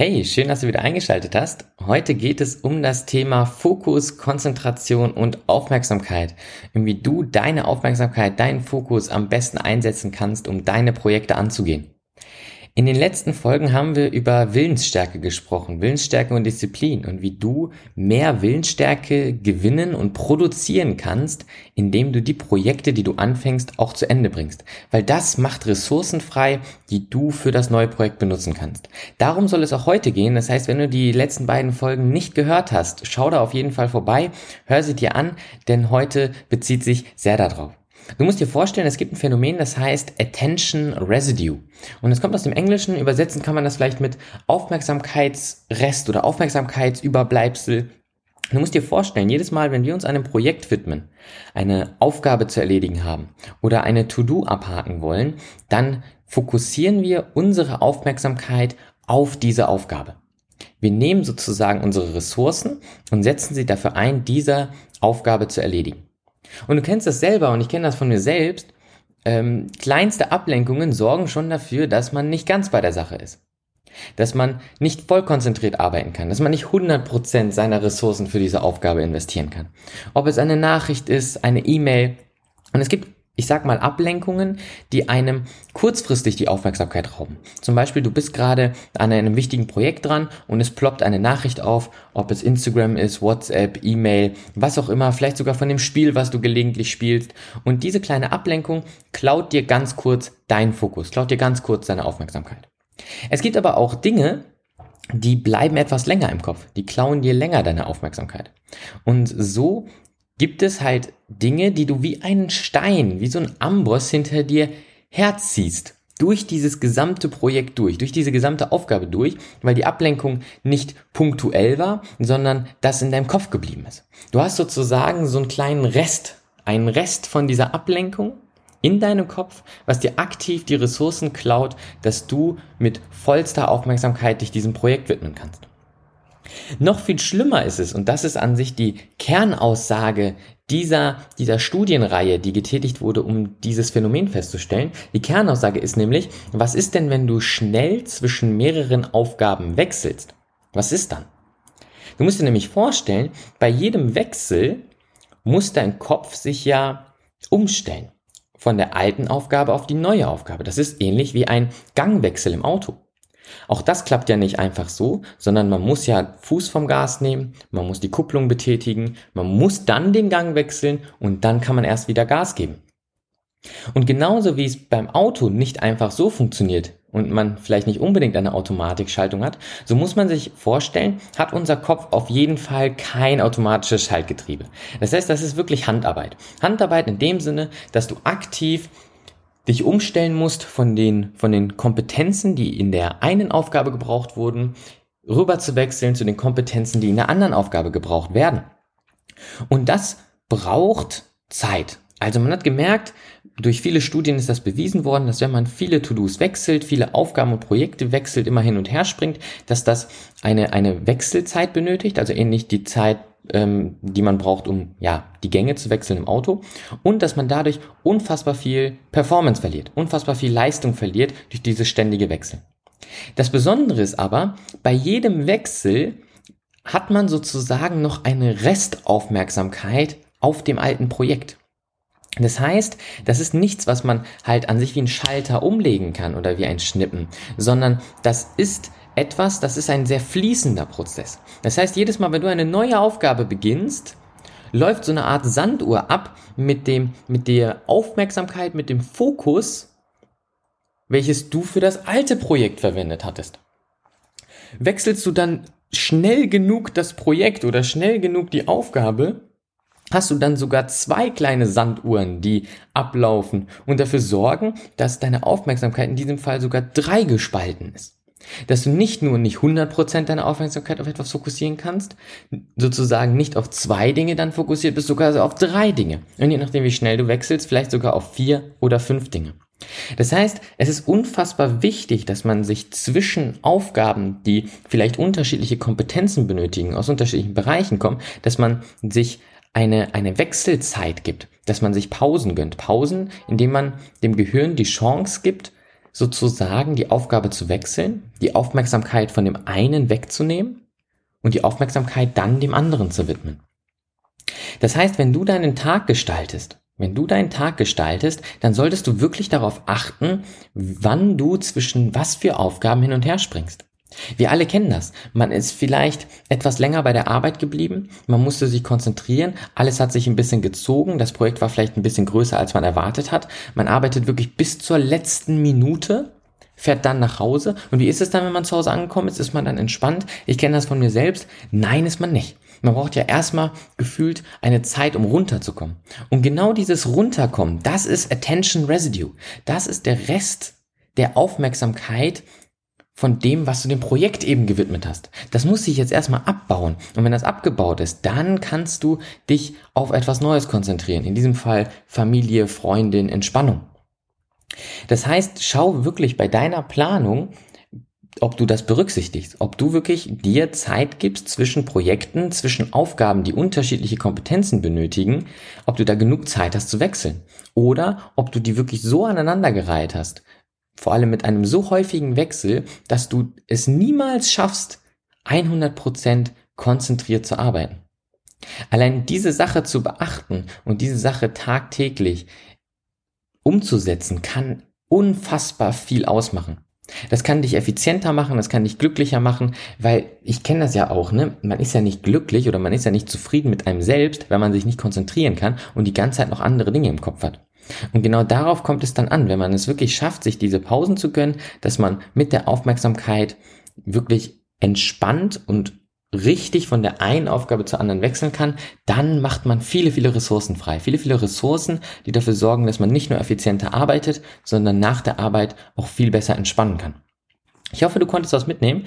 Hey, schön, dass du wieder eingeschaltet hast. Heute geht es um das Thema Fokus, Konzentration und Aufmerksamkeit. wie du deine Aufmerksamkeit, deinen Fokus am besten einsetzen kannst, um deine Projekte anzugehen. In den letzten Folgen haben wir über Willensstärke gesprochen, Willensstärke und Disziplin und wie du mehr Willensstärke gewinnen und produzieren kannst, indem du die Projekte, die du anfängst, auch zu Ende bringst. Weil das macht Ressourcen frei, die du für das neue Projekt benutzen kannst. Darum soll es auch heute gehen. Das heißt, wenn du die letzten beiden Folgen nicht gehört hast, schau da auf jeden Fall vorbei, hör sie dir an, denn heute bezieht sich sehr darauf. Du musst dir vorstellen, es gibt ein Phänomen, das heißt Attention Residue. Und es kommt aus dem Englischen, übersetzen kann man das vielleicht mit Aufmerksamkeitsrest oder Aufmerksamkeitsüberbleibsel. Du musst dir vorstellen, jedes Mal, wenn wir uns einem Projekt widmen, eine Aufgabe zu erledigen haben oder eine To-Do abhaken wollen, dann fokussieren wir unsere Aufmerksamkeit auf diese Aufgabe. Wir nehmen sozusagen unsere Ressourcen und setzen sie dafür ein, diese Aufgabe zu erledigen. Und du kennst das selber und ich kenne das von mir selbst. Ähm, kleinste Ablenkungen sorgen schon dafür, dass man nicht ganz bei der Sache ist. Dass man nicht voll konzentriert arbeiten kann, dass man nicht 100% seiner Ressourcen für diese Aufgabe investieren kann. Ob es eine Nachricht ist, eine E-Mail. Und es gibt ich sag mal, Ablenkungen, die einem kurzfristig die Aufmerksamkeit rauben. Zum Beispiel, du bist gerade an einem wichtigen Projekt dran und es ploppt eine Nachricht auf, ob es Instagram ist, WhatsApp, E-Mail, was auch immer, vielleicht sogar von dem Spiel, was du gelegentlich spielst. Und diese kleine Ablenkung klaut dir ganz kurz deinen Fokus, klaut dir ganz kurz deine Aufmerksamkeit. Es gibt aber auch Dinge, die bleiben etwas länger im Kopf, die klauen dir länger deine Aufmerksamkeit. Und so gibt es halt Dinge, die du wie einen Stein, wie so ein Amboss hinter dir herziehst. Durch dieses gesamte Projekt durch, durch diese gesamte Aufgabe durch, weil die Ablenkung nicht punktuell war, sondern das in deinem Kopf geblieben ist. Du hast sozusagen so einen kleinen Rest, einen Rest von dieser Ablenkung in deinem Kopf, was dir aktiv die Ressourcen klaut, dass du mit vollster Aufmerksamkeit dich diesem Projekt widmen kannst. Noch viel schlimmer ist es, und das ist an sich die Kernaussage dieser, dieser Studienreihe, die getätigt wurde, um dieses Phänomen festzustellen. Die Kernaussage ist nämlich, was ist denn, wenn du schnell zwischen mehreren Aufgaben wechselst? Was ist dann? Du musst dir nämlich vorstellen, bei jedem Wechsel muss dein Kopf sich ja umstellen. Von der alten Aufgabe auf die neue Aufgabe. Das ist ähnlich wie ein Gangwechsel im Auto. Auch das klappt ja nicht einfach so, sondern man muss ja Fuß vom Gas nehmen, man muss die Kupplung betätigen, man muss dann den Gang wechseln und dann kann man erst wieder Gas geben. Und genauso wie es beim Auto nicht einfach so funktioniert und man vielleicht nicht unbedingt eine Automatikschaltung hat, so muss man sich vorstellen, hat unser Kopf auf jeden Fall kein automatisches Schaltgetriebe. Das heißt, das ist wirklich Handarbeit. Handarbeit in dem Sinne, dass du aktiv dich umstellen musst von den, von den Kompetenzen, die in der einen Aufgabe gebraucht wurden, rüber zu wechseln zu den Kompetenzen, die in der anderen Aufgabe gebraucht werden. Und das braucht Zeit. Also man hat gemerkt, durch viele Studien ist das bewiesen worden, dass wenn man viele To-Dos wechselt, viele Aufgaben und Projekte wechselt, immer hin und her springt, dass das eine, eine Wechselzeit benötigt, also ähnlich die Zeit ähm, die man braucht, um ja die Gänge zu wechseln im Auto und dass man dadurch unfassbar viel Performance verliert, unfassbar viel Leistung verliert durch dieses ständige Wechseln. Das Besondere ist aber, bei jedem Wechsel hat man sozusagen noch eine Restaufmerksamkeit auf dem alten Projekt. Das heißt, das ist nichts, was man halt an sich wie ein Schalter umlegen kann oder wie ein Schnippen, sondern das ist etwas, das ist ein sehr fließender Prozess. Das heißt, jedes Mal, wenn du eine neue Aufgabe beginnst, läuft so eine Art Sanduhr ab mit dem, mit der Aufmerksamkeit, mit dem Fokus, welches du für das alte Projekt verwendet hattest. Wechselst du dann schnell genug das Projekt oder schnell genug die Aufgabe, hast du dann sogar zwei kleine Sanduhren, die ablaufen und dafür sorgen, dass deine Aufmerksamkeit in diesem Fall sogar drei gespalten ist. Dass du nicht nur nicht 100% deiner Aufmerksamkeit auf etwas fokussieren kannst, sozusagen nicht auf zwei Dinge dann fokussiert bist, sogar also auf drei Dinge. Und je nachdem, wie schnell du wechselst, vielleicht sogar auf vier oder fünf Dinge. Das heißt, es ist unfassbar wichtig, dass man sich zwischen Aufgaben, die vielleicht unterschiedliche Kompetenzen benötigen, aus unterschiedlichen Bereichen kommen, dass man sich eine, eine Wechselzeit gibt, dass man sich Pausen gönnt. Pausen, indem man dem Gehirn die Chance gibt, sozusagen die Aufgabe zu wechseln, die Aufmerksamkeit von dem einen wegzunehmen und die Aufmerksamkeit dann dem anderen zu widmen. Das heißt, wenn du deinen Tag gestaltest, wenn du deinen Tag gestaltest, dann solltest du wirklich darauf achten, wann du zwischen was für Aufgaben hin und her springst. Wir alle kennen das. Man ist vielleicht etwas länger bei der Arbeit geblieben, man musste sich konzentrieren, alles hat sich ein bisschen gezogen, das Projekt war vielleicht ein bisschen größer, als man erwartet hat. Man arbeitet wirklich bis zur letzten Minute, fährt dann nach Hause. Und wie ist es dann, wenn man zu Hause angekommen ist? Ist man dann entspannt? Ich kenne das von mir selbst. Nein, ist man nicht. Man braucht ja erstmal gefühlt eine Zeit, um runterzukommen. Und genau dieses Runterkommen, das ist Attention Residue. Das ist der Rest der Aufmerksamkeit von dem, was du dem Projekt eben gewidmet hast. Das muss sich jetzt erstmal abbauen. Und wenn das abgebaut ist, dann kannst du dich auf etwas Neues konzentrieren. In diesem Fall Familie, Freundin, Entspannung. Das heißt, schau wirklich bei deiner Planung, ob du das berücksichtigst, ob du wirklich dir Zeit gibst zwischen Projekten, zwischen Aufgaben, die unterschiedliche Kompetenzen benötigen, ob du da genug Zeit hast zu wechseln oder ob du die wirklich so aneinandergereiht hast, vor allem mit einem so häufigen Wechsel, dass du es niemals schaffst, 100% konzentriert zu arbeiten. Allein diese Sache zu beachten und diese Sache tagtäglich umzusetzen, kann unfassbar viel ausmachen. Das kann dich effizienter machen, das kann dich glücklicher machen, weil ich kenne das ja auch, ne? Man ist ja nicht glücklich oder man ist ja nicht zufrieden mit einem selbst, wenn man sich nicht konzentrieren kann und die ganze Zeit noch andere Dinge im Kopf hat. Und genau darauf kommt es dann an, wenn man es wirklich schafft, sich diese Pausen zu gönnen, dass man mit der Aufmerksamkeit wirklich entspannt und richtig von der einen Aufgabe zur anderen wechseln kann, dann macht man viele, viele Ressourcen frei. Viele, viele Ressourcen, die dafür sorgen, dass man nicht nur effizienter arbeitet, sondern nach der Arbeit auch viel besser entspannen kann. Ich hoffe, du konntest was mitnehmen.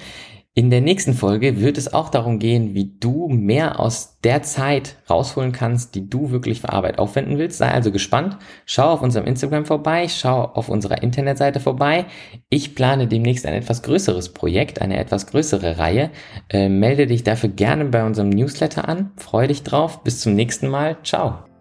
In der nächsten Folge wird es auch darum gehen, wie du mehr aus der Zeit rausholen kannst, die du wirklich für Arbeit aufwenden willst. Sei also gespannt. Schau auf unserem Instagram vorbei, schau auf unserer Internetseite vorbei. Ich plane demnächst ein etwas größeres Projekt, eine etwas größere Reihe. Äh, melde dich dafür gerne bei unserem Newsletter an. Freue dich drauf. Bis zum nächsten Mal. Ciao.